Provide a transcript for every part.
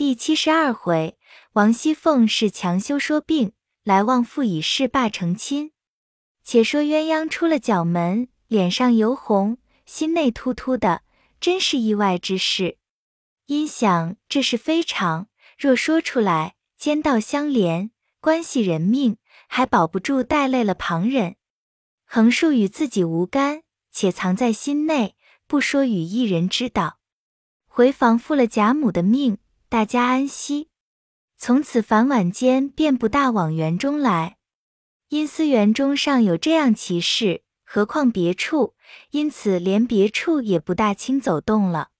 第七十二回，王熙凤是强修说病，来望父以事罢成亲。且说鸳鸯出了角门，脸上油红，心内突突的，真是意外之事。因想这是非常，若说出来，奸盗相连，关系人命，还保不住带累了旁人。横竖与自己无干，且藏在心内，不说与一人知道。回房复了贾母的命。大家安息，从此凡晚间便不大往园中来，因思园中尚有这样奇事，何况别处，因此连别处也不大轻走动了。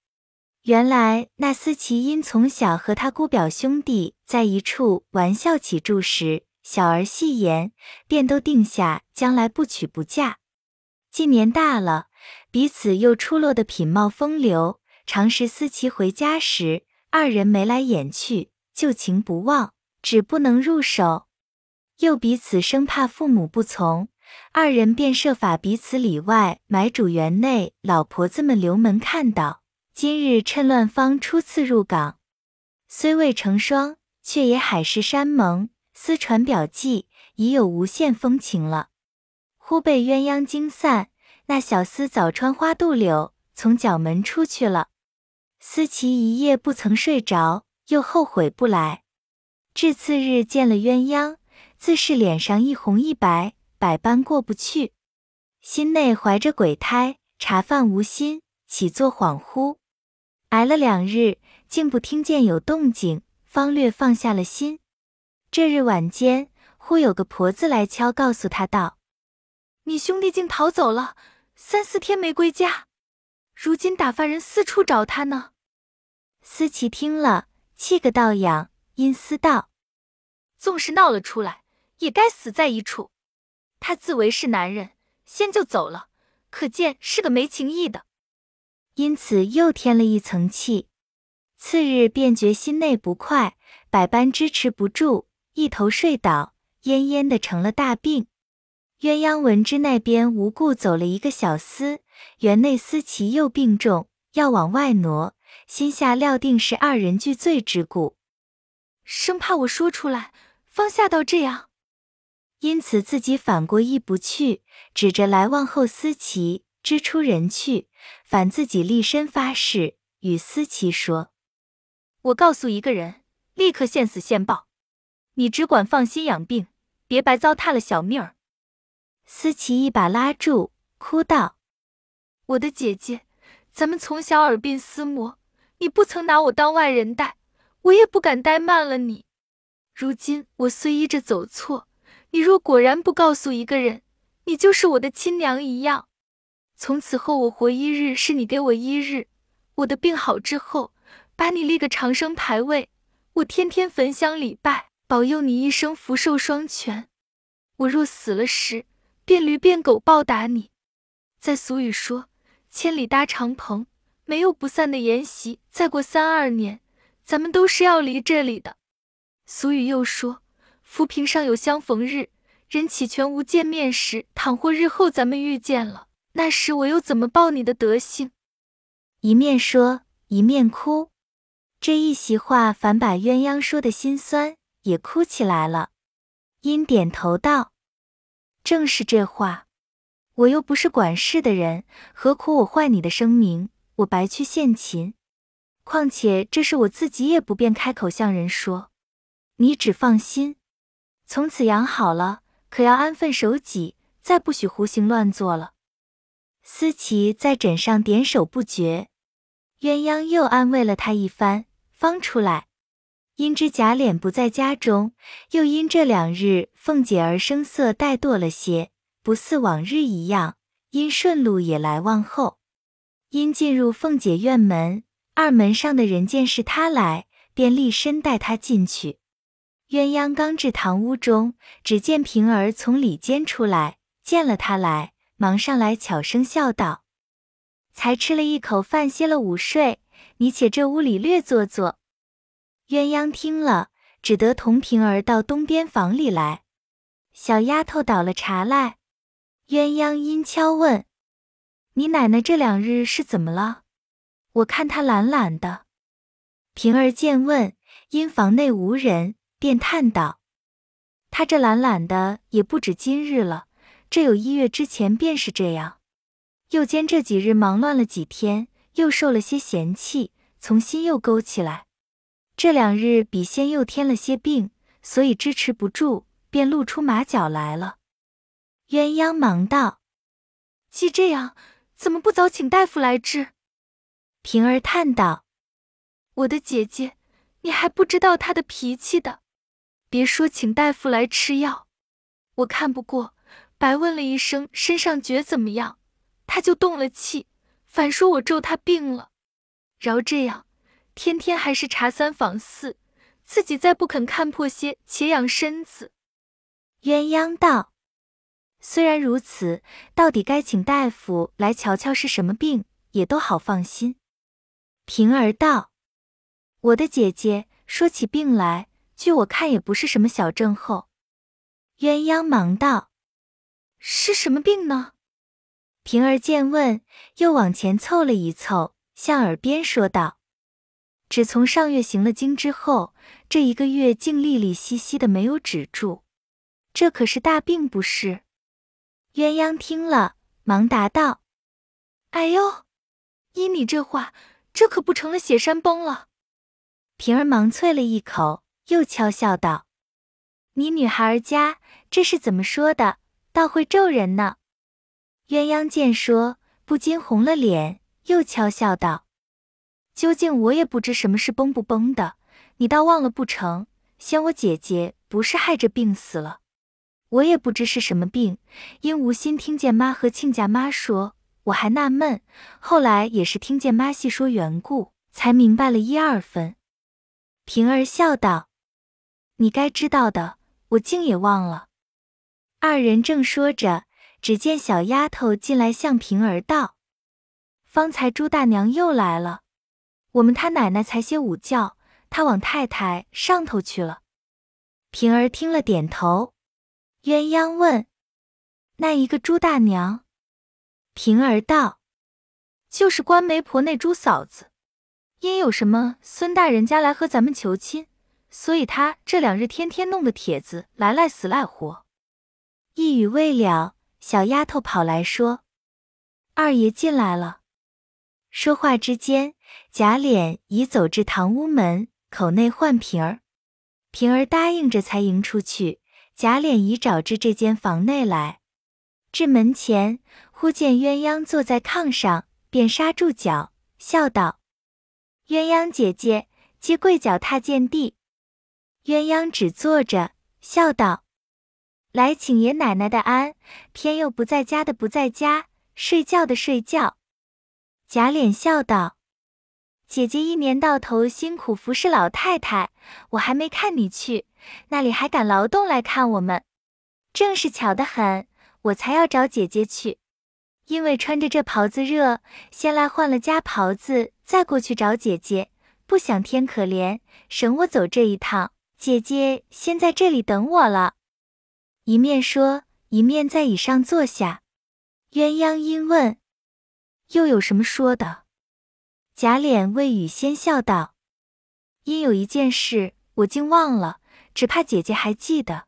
原来那思琪因从小和他姑表兄弟在一处玩笑起住时，小儿戏言，便都定下将来不娶不嫁。近年大了，彼此又出落的品貌风流，常时思琪回家时。二人眉来眼去，旧情不忘，只不能入手。又彼此生怕父母不从，二人便设法彼此里外买主园内老婆子们留门看到。今日趁乱方初次入港，虽未成双，却也海誓山盟，私传表记，已有无限风情了。忽被鸳鸯惊散，那小厮早穿花杜柳，从角门出去了。思琪一夜不曾睡着，又后悔不来。至次日见了鸳鸯，自是脸上一红一白，百般过不去，心内怀着鬼胎，茶饭无心，起坐恍惚。挨了两日，竟不听见有动静，方略放下了心。这日晚间，忽有个婆子来敲，告诉他道：“你兄弟竟逃走了，三四天没归家。”如今打发人四处找他呢。思琪听了，气个倒痒，阴思道：“纵是闹了出来，也该死在一处。他自为是男人，先就走了，可见是个没情义的。因此又添了一层气。次日便觉心内不快，百般支持不住，一头睡倒，恹恹的成了大病。鸳鸯闻之，那边无故走了一个小厮。园内思琪又病重，要往外挪，心下料定是二人俱醉之故，生怕我说出来，方吓到这样，因此自己反过意不去，指着来望后思琪，支出人去，反自己立身发誓，与思琪说：“我告诉一个人，立刻现死现报，你只管放心养病，别白糟蹋了小命儿。”思琪一把拉住，哭道。我的姐姐，咱们从小耳鬓厮磨，你不曾拿我当外人待，我也不敢怠慢了你。如今我虽依着走错，你若果然不告诉一个人，你就是我的亲娘一样。从此后我活一日是你给我一日。我的病好之后，把你立个长生牌位，我天天焚香礼拜，保佑你一生福寿双全。我若死了时，变驴变狗报答你。在俗语说。千里搭长棚，没有不散的筵席。再过三二年，咱们都是要离这里的。俗语又说：“浮萍上有相逢日，人岂全无见面时。”倘或日后咱们遇见了，那时我又怎么报你的德行？一面说，一面哭。这一席话，反把鸳鸯说的心酸，也哭起来了。因点头道：“正是这话。”我又不是管事的人，何苦我坏你的声名？我白去献琴。况且这是我自己也不便开口向人说。你只放心，从此养好了，可要安分守己，再不许胡行乱做了。思琪在枕上点首不绝，鸳鸯又安慰了他一番，方出来。因知贾琏不在家中，又因这两日凤姐儿声色怠惰了些。不似往日一样，因顺路也来望后。因进入凤姐院门，二门上的人见是他来，便立身带他进去。鸳鸯刚至堂屋中，只见平儿从里间出来，见了他来，忙上来悄声笑道：“才吃了一口饭，歇了午睡，你且这屋里略坐坐。”鸳鸯听了，只得同平儿到东边房里来。小丫头倒了茶来。鸳鸯阴悄问：“你奶奶这两日是怎么了？我看她懒懒的。”平儿见问，因房内无人，便叹道：“她这懒懒的也不止今日了，这有一月之前便是这样。又兼这几日忙乱了几天，又受了些嫌弃，从心又勾起来。这两日比先又添了些病，所以支持不住，便露出马脚来了。”鸳鸯忙道：“既这样，怎么不早请大夫来治？”平儿叹道：“我的姐姐。”你还不知道她的脾气的，别说请大夫来吃药，我看不过，白问了一声身上觉怎么样，他就动了气，反说我咒他病了。饶这样，天天还是查三访四，自己再不肯看破些，且养身子。鸳鸯道：“虽然如此，到底该请大夫来瞧瞧是什么病，也都好放心。”平儿道。我的姐姐说起病来，据我看也不是什么小症候。鸳鸯忙道：“是什么病呢？”平儿见问，又往前凑了一凑，向耳边说道：“只从上月行了经之后，这一个月竟利利兮兮的没有止住，这可是大病不是？”鸳鸯听了，忙答道：“哎呦，依你这话，这可不成了雪山崩了。”平儿忙啐了一口，又悄笑道：“你女孩儿家这是怎么说的？倒会咒人呢。”鸳鸯见说，不禁红了脸，又悄笑道：“究竟我也不知什么是崩不崩的，你倒忘了不成？先我姐姐不是害着病死了，我也不知是什么病，因无心听见妈和亲家妈说，我还纳闷，后来也是听见妈细说缘故，才明白了一二分。”平儿笑道：“你该知道的，我竟也忘了。”二人正说着，只见小丫头进来，向平儿道：“方才朱大娘又来了，我们他奶奶才歇午觉，她往太太上头去了。”平儿听了，点头。鸳鸯问：“那一个朱大娘？”平儿道：“就是关媒婆那朱嫂子。”因有什么孙大人家来和咱们求亲，所以他这两日天天弄个帖子来赖死赖活。一语未了，小丫头跑来说：“二爷进来了。”说话之间，贾琏已走至堂屋门口内唤平儿，平儿答应着才迎出去。贾琏已找至这间房内来，至门前，忽见鸳鸯坐在炕上，便刹住脚，笑道。鸳鸯姐姐，接跪脚踏见地。鸳鸯只坐着，笑道：“来请爷奶奶的安，偏又不在家的不在家，睡觉的睡觉。”贾琏笑道：“姐姐一年到头辛苦服侍老太太，我还没看你去，那里还敢劳动来看我们？正是巧得很，我才要找姐姐去。”因为穿着这袍子热，先来换了家袍子，再过去找姐姐。不想天可怜，省我走这一趟。姐姐先在这里等我了。一面说，一面在椅上坐下。鸳鸯因问：“又有什么说的？”贾琏未语，先笑道：“因有一件事，我竟忘了，只怕姐姐还记得。”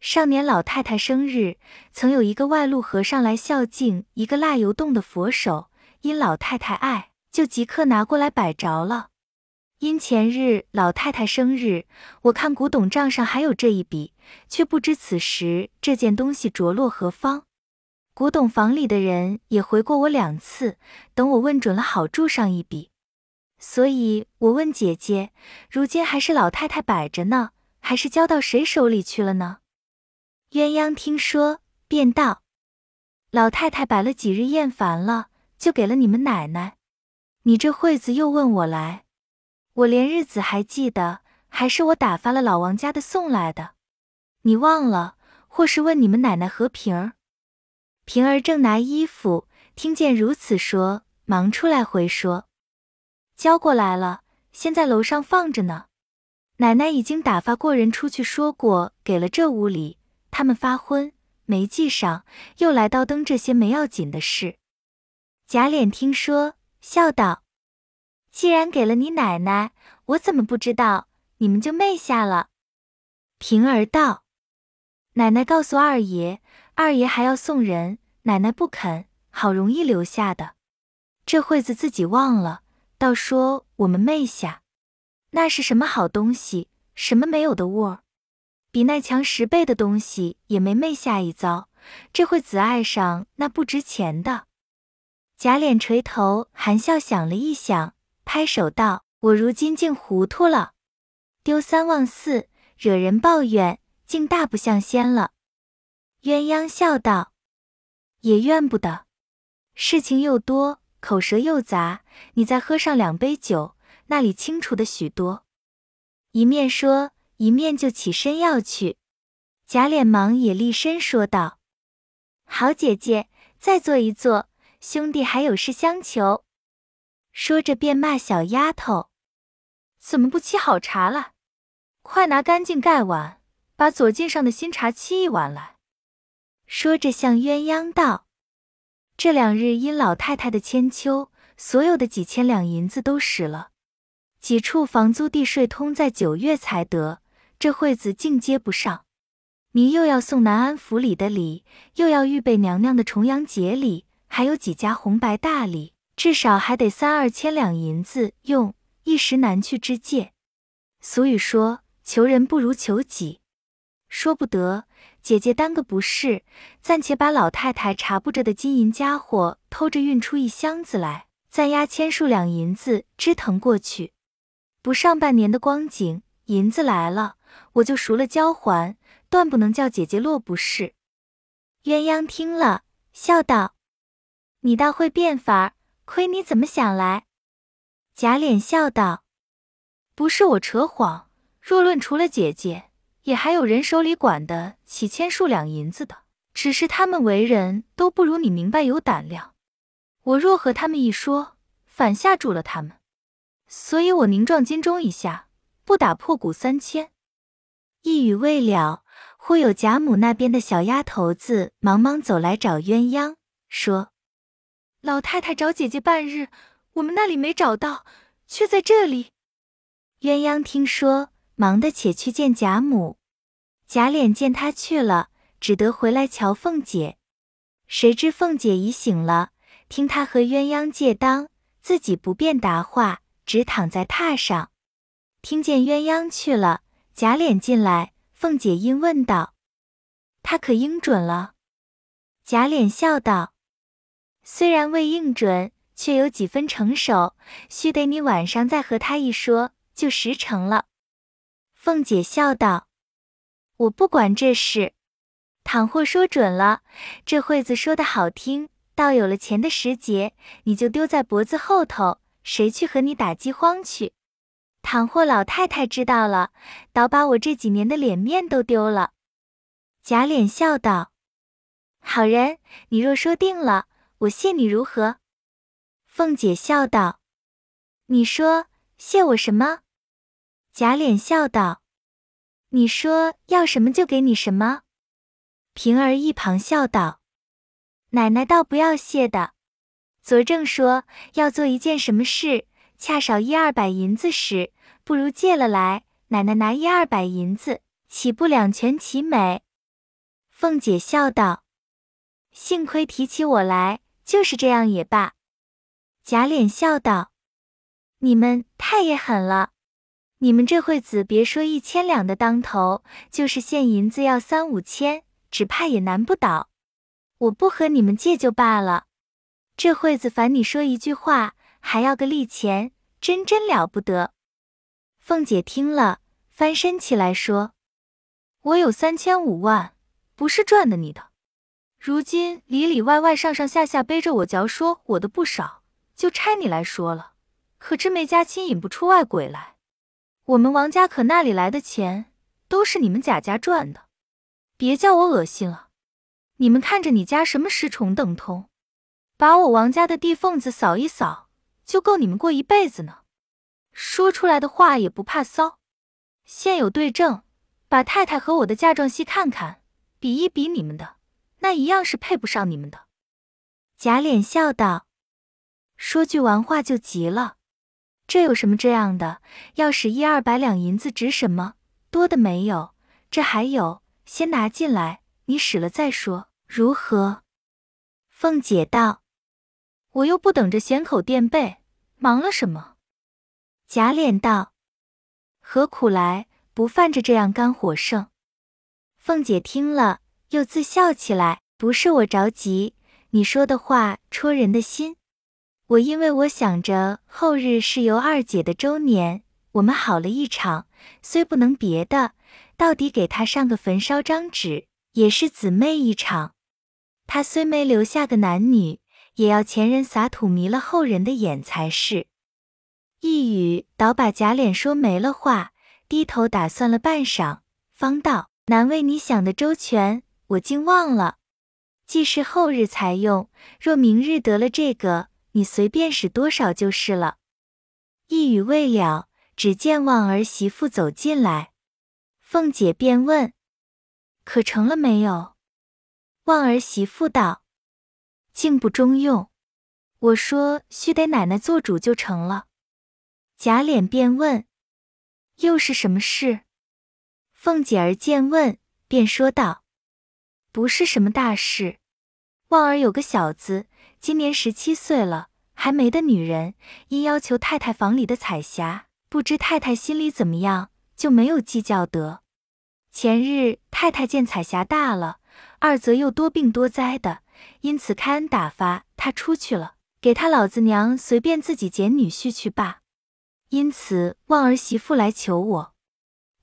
上年老太太生日，曾有一个外路和尚来孝敬一个蜡油洞的佛手，因老太太爱，就即刻拿过来摆着了。因前日老太太生日，我看古董账上还有这一笔，却不知此时这件东西着落何方。古董房里的人也回过我两次，等我问准了，好注上一笔。所以我问姐姐，如今还是老太太摆着呢，还是交到谁手里去了呢？鸳鸯听说，便道：“老太太摆了几日厌烦了，就给了你们奶奶。你这会子又问我来，我连日子还记得，还是我打发了老王家的送来的。你忘了，或是问你们奶奶和平儿？平儿正拿衣服，听见如此说，忙出来回说：交过来了，先在楼上放着呢。奶奶已经打发过人出去说过，给了这屋里。”他们发昏，没记上，又来叨登这些没要紧的事。贾琏听说，笑道：“既然给了你奶奶，我怎么不知道？你们就昧下了。平儿道：“奶奶告诉二爷，二爷还要送人，奶奶不肯，好容易留下的。这会子自己忘了，倒说我们昧下，那是什么好东西？什么没有的物儿？比那强十倍的东西也没昧下一遭。这会子爱上那不值钱的。”贾琏垂头含笑想了一想，拍手道：“我如今竟糊涂了，丢三忘四，惹人抱怨，竟大不像仙了。”鸳鸯笑道：“也怨不得，事情又多，口舌又杂，你再喝上两杯酒，那里清楚的许多。”一面说，一面就起身要去。贾琏忙也立身说道：“好姐姐，再坐一坐。”兄弟还有事相求，说着便骂小丫头：“怎么不沏好茶了？快拿干净盖碗，把左近上的新茶沏一碗来。”说着向鸳鸯道：“这两日因老太太的千秋，所有的几千两银子都使了，几处房租地税通在九月才得，这会子竟接不上。您又要送南安府里的礼，又要预备娘娘的重阳节礼。”还有几家红白大礼，至少还得三二千两银子用，一时难去之借。俗语说：“求人不如求己。”说不得，姐姐担个不是，暂且把老太太查不着的金银家伙偷着运出一箱子来，暂押千数两银子支腾过去。不上半年的光景，银子来了，我就赎了交还，断不能叫姐姐落不是。鸳鸯听了，笑道。你倒会变法，亏你怎么想来？贾琏笑道：“不是我扯谎，若论除了姐姐，也还有人手里管的起千数两银子的，只是他们为人都不如你明白有胆量。我若和他们一说，反吓住了他们，所以我凝撞金钟一下，不打破鼓三千。”一语未了，忽有贾母那边的小丫头子忙忙走来找鸳鸯，说。老太太找姐姐半日，我们那里没找到，却在这里。鸳鸯听说，忙的且去见贾母。贾琏见他去了，只得回来瞧凤姐。谁知凤姐已醒了，听他和鸳鸯借当，自己不便答话，只躺在榻上。听见鸳鸯去了，贾琏进来，凤姐因问道：“他可应准了？”贾琏笑道。虽然未应准，却有几分成熟，须得你晚上再和他一说，就实成了。凤姐笑道：“我不管这事，倘或说准了，这会子说的好听，到有了钱的时节，你就丢在脖子后头，谁去和你打饥荒去？倘或老太太知道了，倒把我这几年的脸面都丢了。”贾琏笑道：“好人，你若说定了。”我谢你如何？凤姐笑道：“你说谢我什么？”贾琏笑道：“你说要什么就给你什么。”平儿一旁笑道：“奶奶倒不要谢的。昨正说要做一件什么事，恰少一二百银子时，不如借了来，奶奶拿一二百银子，岂不两全其美？”凤姐笑道：“幸亏提起我来。”就是这样也罢。贾琏笑道：“你们太也狠了！你们这会子别说一千两的当头，就是现银子要三五千，只怕也难不倒。我不和你们借就罢了，这会子烦你说一句话，还要个利钱，真真了不得。”凤姐听了，翻身起来说：“我有三千五万，不是赚的你的。”如今里里外外上上下下背着我嚼，说我的不少，就差你来说了。可知没家亲引不出外鬼来。我们王家可那里来的钱，都是你们贾家赚的。别叫我恶心了。你们看着你家什么十重等通，把我王家的地缝子扫一扫，就够你们过一辈子呢。说出来的话也不怕骚。现有对证，把太太和我的嫁妆细看看，比一比你们的。那一样是配不上你们的。贾琏笑道：“说句完话就急了。这有什么这样的？要使一二百两银子值什么？多的没有。这还有，先拿进来，你使了再说，如何？凤姐道：“我又不等着衔口垫背，忙了什么？”贾琏道：“何苦来？不犯着这样肝火盛。”凤姐听了，又自笑起来：“不是我着急，你说的话戳人的心。我因为我想着后日是由二姐的周年，我们好了一场，虽不能别的，到底给她上个坟烧张纸，也是姊妹一场。她虽没留下个男女，也要前人撒土迷了后人的眼才是。”一语倒把贾琏说没了话，低头打算了半晌，方道：“难为你想的周全，我竟忘了。既是后日才用，若明日得了这个，你随便使多少就是了。”一语未了，只见望儿媳妇走进来，凤姐便问：“可成了没有？”望儿媳妇道：“竟不中用。我说须得奶奶做主就成了。”贾琏便问：“又是什么事？”凤姐儿见问，便说道：“不是什么大事。旺儿有个小子，今年十七岁了，还没的女人，因要求太太房里的彩霞，不知太太心里怎么样，就没有计较得。前日太太见彩霞大了，二则又多病多灾的，因此开恩打发他出去了，给他老子娘随便自己捡女婿去罢。”因此，望儿媳妇来求我，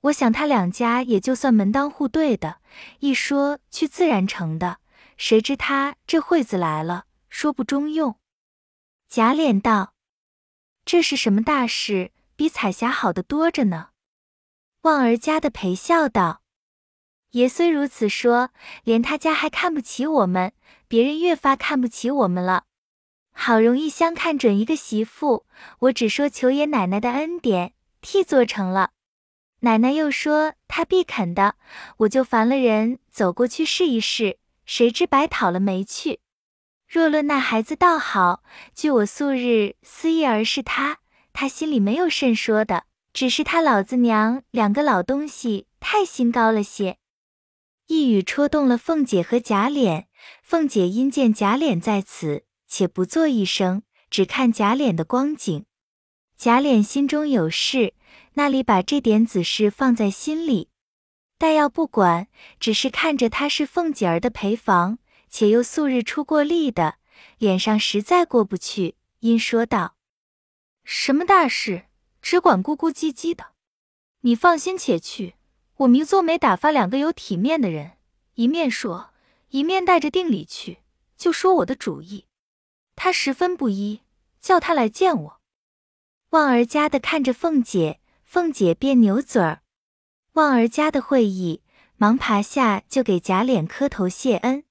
我想他两家也就算门当户对的，一说去自然成的。谁知他这会子来了，说不中用。贾琏道：“这是什么大事？比彩霞好的多着呢。”望儿家的陪笑道：“爷虽如此说，连他家还看不起我们，别人越发看不起我们了。”好容易相看准一个媳妇，我只说求爷奶奶的恩典，替做成了。奶奶又说她必肯的，我就烦了人走过去试一试，谁知白讨了没趣。若论那孩子倒好，据我素日思意儿是他，他心里没有甚说的，只是他老子娘两个老东西太心高了些。一语戳动了凤姐和贾琏，凤姐因见贾琏在此。且不作一声，只看贾琏的光景。贾琏心中有事，那里把这点子事放在心里？但要不管，只是看着他是凤姐儿的陪房，且又素日出过力的，脸上实在过不去，因说道：“什么大事，只管咕咕唧唧的。你放心且去，我明做媒打发两个有体面的人，一面说，一面带着定理去，就说我的主意。”他十分不依，叫他来见我。旺儿家的看着凤姐，凤姐便扭嘴儿。旺儿家的会意，忙爬下就给贾琏磕头谢恩。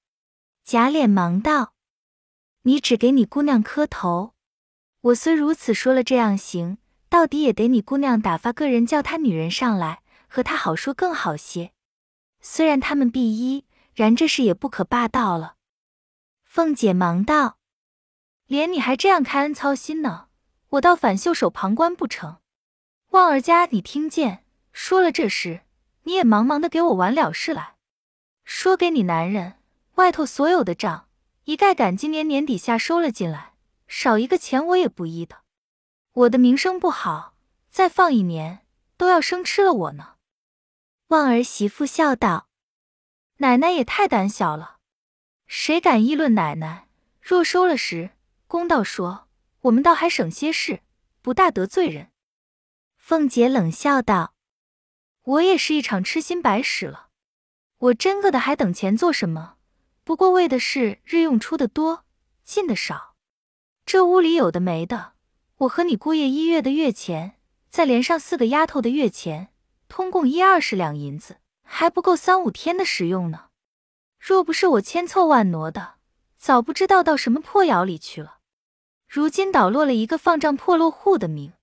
贾琏忙道：“你只给你姑娘磕头，我虽如此说了这样行，到底也得你姑娘打发个人叫他女人上来，和他好说更好些。虽然他们必依，然这事也不可霸道了。”凤姐忙道。连你还这样开恩操心呢，我倒反袖手旁观不成？旺儿家，你听见说了这事，你也忙忙的给我完了事来。说给你男人，外头所有的账一概赶今年年底下收了进来，少一个钱我也不依的。我的名声不好，再放一年都要生吃了我呢。旺儿媳妇笑道：“奶奶也太胆小了，谁敢议论奶奶？若收了时。”公道说，我们倒还省些事，不大得罪人。凤姐冷笑道：“我也是一场痴心白使了。我真个的还等钱做什么？不过为的是日用出的多，进的少。这屋里有的没的，我和你姑爷一月的月钱，再连上四个丫头的月钱，通共一二十两银子，还不够三五天的使用呢。若不是我千凑万挪的，早不知道到什么破窑里去了。”如今倒落了一个放账破落户的名，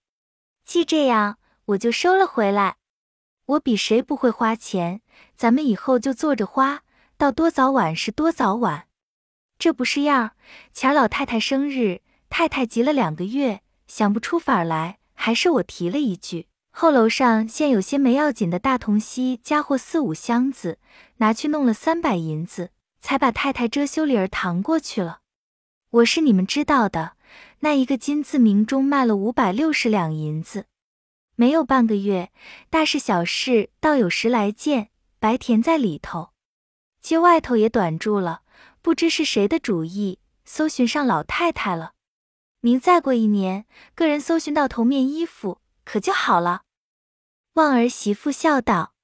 既这样，我就收了回来。我比谁不会花钱，咱们以后就坐着花，到多早晚是多早晚。这不是样儿。前老太太生日，太太急了两个月，想不出法来，还是我提了一句。后楼上现有些没要紧的大铜锡家伙四五箱子，拿去弄了三百银子，才把太太遮羞里儿搪过去了。我是你们知道的，那一个金字明中卖了五百六十两银子，没有半个月，大事小事倒有十来件，白填在里头。街外头也短住了，不知是谁的主意，搜寻上老太太了。明再过一年，个人搜寻到头面衣服，可就好了。旺儿媳妇笑道：“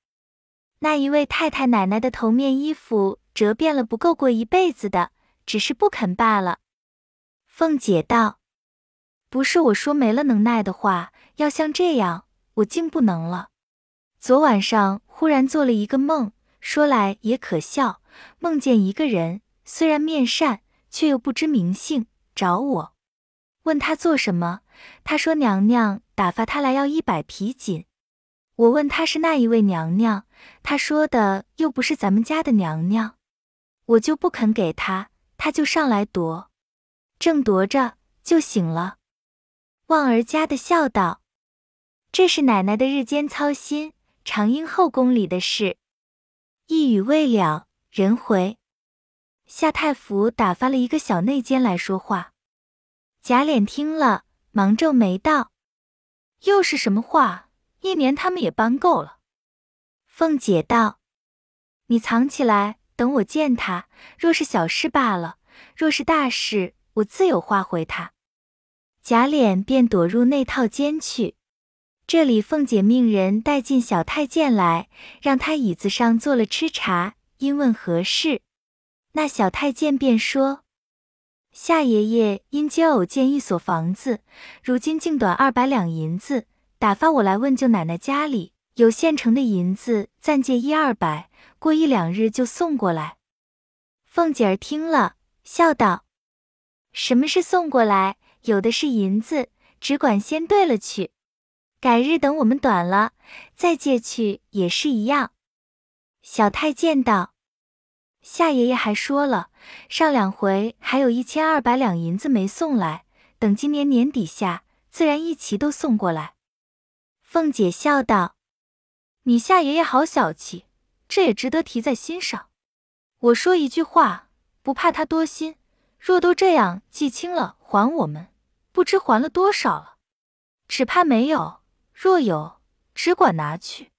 那一位太太奶奶的头面衣服折变了，不够过一辈子的，只是不肯罢了。”凤姐道：“不是我说没了能耐的话，要像这样，我竟不能了。昨晚上忽然做了一个梦，说来也可笑，梦见一个人，虽然面善，却又不知名姓，找我，问他做什么，他说娘娘打发他来要一百匹锦。”我问他是那一位娘娘，他说的又不是咱们家的娘娘，我就不肯给他，他就上来夺，正夺着就醒了。旺儿家的笑道：“这是奶奶的日间操心，常应后宫里的事。”一语未了，人回，夏太府打发了一个小内监来说话。贾琏听了，忙皱眉道：“又是什么话？”一年他们也搬够了。凤姐道：“你藏起来，等我见他。若是小事罢了，若是大事，我自有话回他。”贾琏便躲入内套间去。这里凤姐命人带进小太监来，让他椅子上坐了吃茶，因问何事。那小太监便说：“夏爷爷因接偶见一所房子，如今竟短二百两银子。”打发我来问舅奶奶家里有现成的银子，暂借一二百，过一两日就送过来。凤姐儿听了，笑道：“什么是送过来？有的是银子，只管先兑了去，改日等我们短了再借去也是一样。”小太监道：“夏爷爷还说了，上两回还有一千二百两银子没送来，等今年年底下，自然一齐都送过来。”凤姐笑道：“你夏爷爷好小气，这也值得提在心上。我说一句话，不怕他多心。若都这样记清了还我们，不知还了多少了。只怕没有，若有，只管拿去。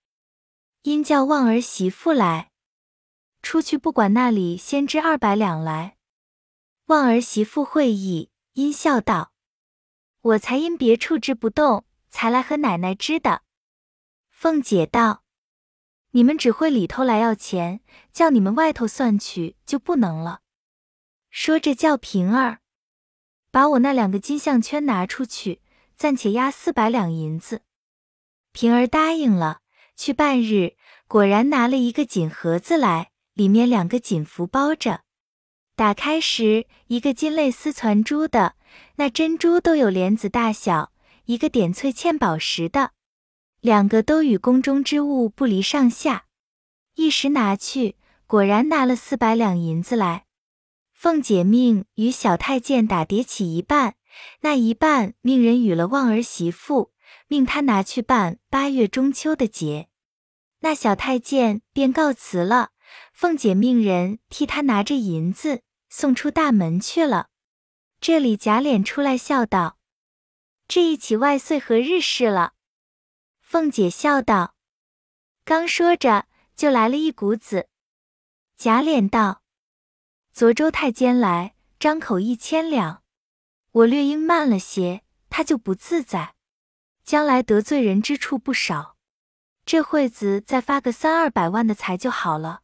因叫旺儿媳妇来，出去不管那里先支二百两来。旺儿媳妇会意，因笑道：我才因别处支不动。”才来和奶奶织的。凤姐道：“你们只会里头来要钱，叫你们外头算去就不能了。”说着叫平儿把我那两个金项圈拿出去，暂且押四百两银子。平儿答应了，去半日，果然拿了一个锦盒子来，里面两个锦服包着。打开时，一个金类丝攒珠的，那珍珠都有莲子大小。一个点翠嵌宝石的，两个都与宫中之物不离上下。一时拿去，果然拿了四百两银子来。凤姐命与小太监打叠起一半，那一半命人与了旺儿媳妇，命他拿去办八月中秋的节。那小太监便告辞了。凤姐命人替他拿着银子送出大门去了。这里贾琏出来笑道。这一起万岁何日事了？凤姐笑道：“刚说着，就来了一股子。”贾琏道：“昨周太监来，张口一千两，我略应慢了些，他就不自在，将来得罪人之处不少。这会子再发个三二百万的财就好了。”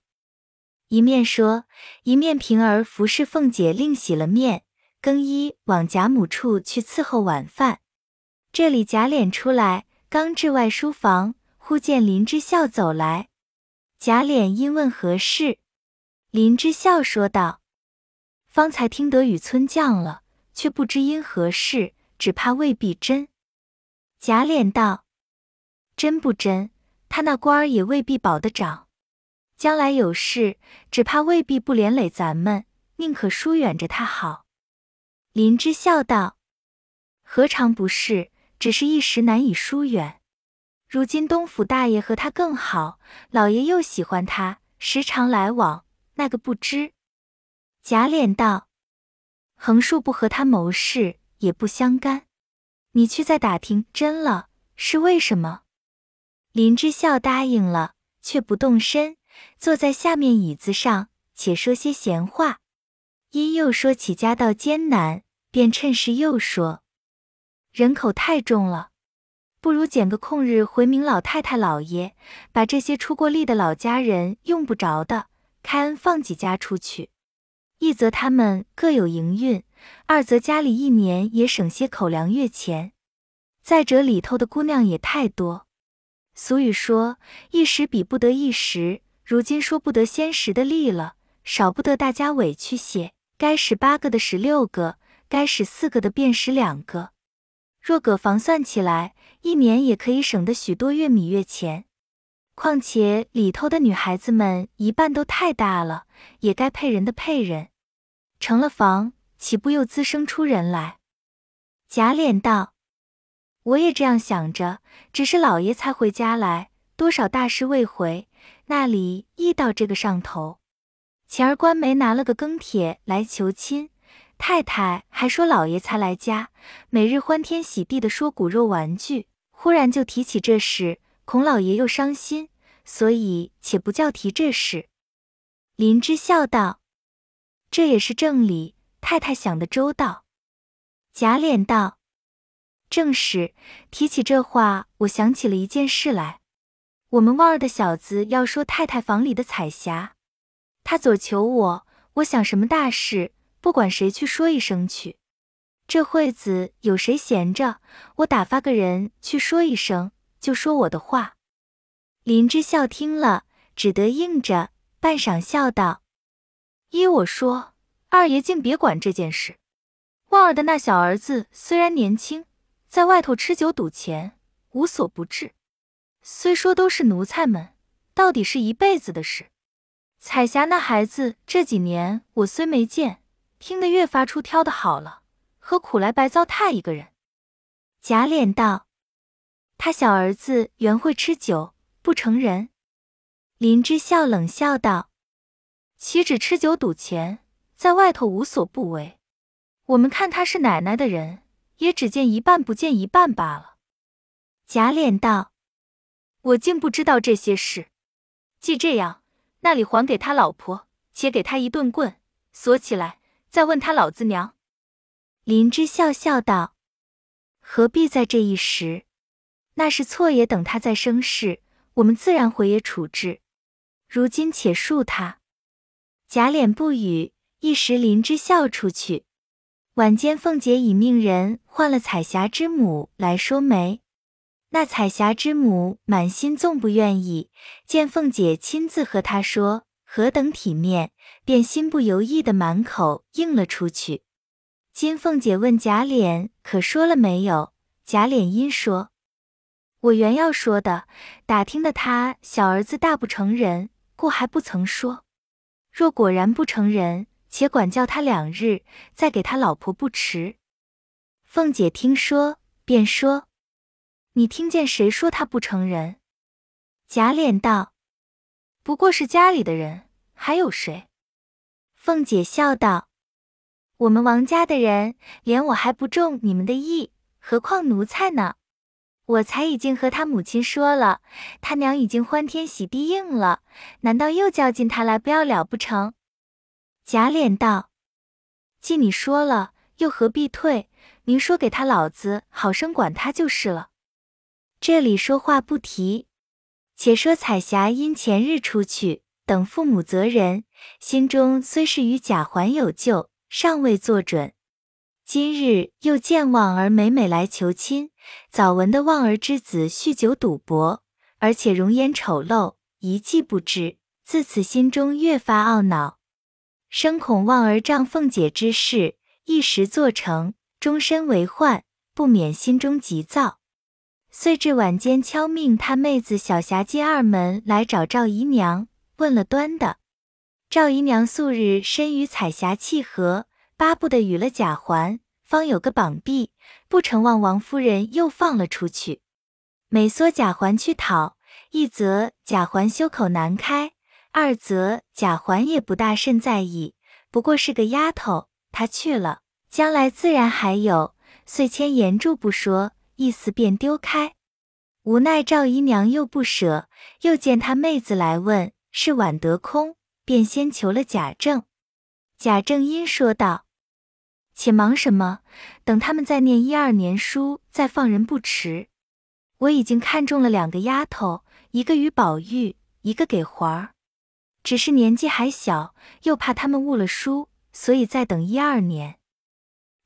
一面说，一面平儿服侍凤姐另洗了面，更衣往贾母处去伺候晚饭。这里贾琏出来，刚至外书房，忽见林之孝走来。贾琏因问何事，林之孝说道：“方才听得雨村降了，却不知因何事，只怕未必真。”贾琏道：“真不真，他那官儿也未必保得长。将来有事，只怕未必不连累咱们，宁可疏远着他好。”林之孝道：“何尝不是？”只是一时难以疏远。如今东府大爷和他更好，老爷又喜欢他，时常来往，那个不知。贾琏道：“横竖不和他谋事，也不相干。你去再打听真了，是为什么？”林之孝答应了，却不动身，坐在下面椅子上，且说些闲话。因又说起家道艰难，便趁势又说：“人口太重了，不如拣个空日回明老太太老爷，把这些出过力的老家人用不着的，开恩放几家出去。一则他们各有营运，二则家里一年也省些口粮月钱。再者里头的姑娘也太多。俗语说一时比不得一时，如今说不得先时的利了，少不得大家委屈些。”该使八个的使六个，该使四个的便使两个。若葛房算起来，一年也可以省得许多月米月钱。况且里头的女孩子们一半都太大了，也该配人的配人。成了房，岂不又滋生出人来？贾琏道：“我也这样想着，只是老爷才回家来，多少大事未回，那里依到这个上头。”前儿官媒拿了个庚帖来求亲，太太还说老爷才来家，每日欢天喜地的说骨肉玩具，忽然就提起这事，孔老爷又伤心，所以且不叫提这事。林之笑道：“这也是正理，太太想的周到。”贾琏道：“正是，提起这话，我想起了一件事来，我们旺儿的小子要说太太房里的彩霞。”他左求我，我想什么大事，不管谁去说一声去。这会子有谁闲着，我打发个人去说一声，就说我的话。林之孝听了，只得应着，半晌笑道：“依我说，二爷竟别管这件事。旺儿的那小儿子虽然年轻，在外头吃酒赌钱，无所不至。虽说都是奴才们，到底是一辈子的事。”彩霞那孩子这几年我虽没见，听得越发出挑的好了，何苦来白糟蹋一个人？贾琏道：“他小儿子原会吃酒，不成人。”林之孝冷笑道：“岂止吃酒赌钱，在外头无所不为。我们看他是奶奶的人，也只见一半，不见一半罢了。”贾琏道：“我竟不知道这些事。既这样。”那里还给他老婆，且给他一顿棍，锁起来，再问他老子娘。林之笑笑道：“何必在这一时？那是错也，等他再生事，我们自然回也处置。如今且恕他。”贾琏不语，一时林之笑出去。晚间，凤姐已命人唤了彩霞之母来说媒。那彩霞之母满心纵不愿意，见凤姐亲自和她说何等体面，便心不由意的满口应了出去。金凤姐问贾琏可说了没有，贾琏因说：“我原要说的，打听的他小儿子大不成人，故还不曾说。若果然不成人，且管教他两日，再给他老婆不迟。”凤姐听说，便说。你听见谁说他不成人？贾琏道：“不过是家里的人，还有谁？”凤姐笑道：“我们王家的人，连我还不中你们的意，何况奴才呢？我才已经和他母亲说了，他娘已经欢天喜地应了，难道又叫进他来不要了不成？”贾琏道：“既你说了，又何必退？明说给他老子好生管他就是了。”这里说话不提，且说彩霞因前日出去，等父母责人，心中虽是与贾环有旧，尚未做准。今日又见望儿每每来求亲，早闻的望儿之子酗酒赌博，而且容颜丑陋，一计不知，自此心中越发懊恼，生恐望儿仗凤姐之事一时做成，终身为患，不免心中急躁。遂至晚间敲命他妹子小霞接二门来找赵姨娘，问了端的。赵姨娘素日深与彩霞契合，巴不得与了贾环，方有个绑臂，不成望王夫人又放了出去。每唆贾环去讨，一则贾环羞口难开，二则贾环也不大甚在意，不过是个丫头，她去了，将来自然还有，遂牵言住不说，意思便丢开。无奈赵姨娘又不舍，又见她妹子来问，是晚得空，便先求了贾政。贾政因说道：“且忙什么？等他们再念一二年书，再放人不迟。”我已经看中了两个丫头，一个与宝玉，一个给环儿。只是年纪还小，又怕他们误了书，所以再等一二年。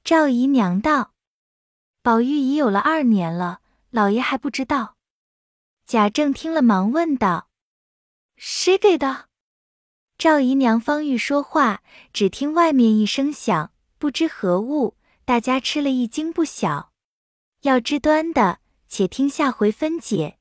赵姨娘道：“宝玉已有了二年了，老爷还不知道。”贾政听了，忙问道：“谁给的？”赵姨娘方欲说话，只听外面一声响，不知何物，大家吃了一惊不小。要知端的。且听下回分解。